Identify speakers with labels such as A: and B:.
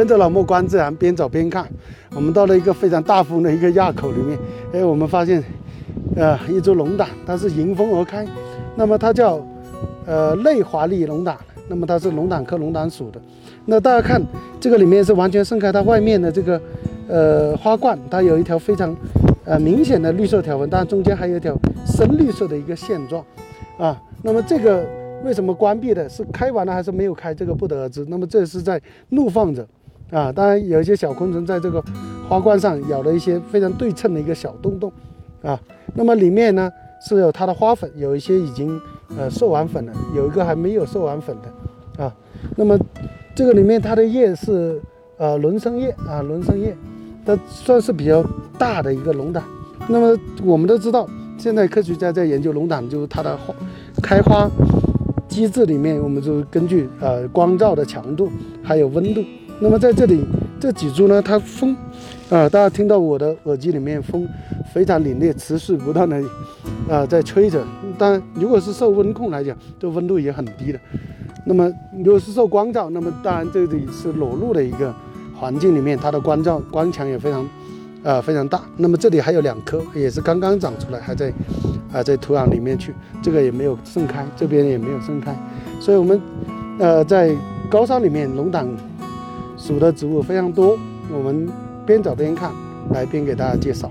A: 跟着老莫观自然，边走边看。我们到了一个非常大风的一个垭口里面，哎，我们发现，呃，一株龙胆，它是迎风而开。那么它叫，呃，内华丽龙胆。那么它是龙胆科龙胆属的。那大家看，这个里面是完全盛开，它外面的这个，呃，花冠，它有一条非常，呃，明显的绿色条纹，但中间还有一条深绿色的一个线状，啊，那么这个为什么关闭的？是开完了还是没有开？这个不得而知。那么这是在怒放着。啊，当然有一些小昆虫在这个花冠上咬了一些非常对称的一个小洞洞，啊，那么里面呢是有它的花粉，有一些已经呃授完粉了，有一个还没有授完粉的，啊，那么这个里面它的叶是呃轮生叶啊，轮生叶，它算是比较大的一个龙胆。那么我们都知道，现在科学家在研究龙胆，就是它的花开花机制里面，我们就根据呃光照的强度还有温度。那么在这里这几株呢，它风，啊，大家听到我的耳机里面风非常凛冽，持续不断的啊在吹着。当然，如果是受温控来讲，这温度也很低的。那么如果是受光照，那么当然这里是裸露的一个环境里面，它的光照光强也非常啊非常大。那么这里还有两颗，也是刚刚长出来，还在啊在土壤里面去，这个也没有盛开，这边也没有盛开。所以我们呃在高山里面龙胆。属的植物非常多，我们边走边看，来边给大家介绍。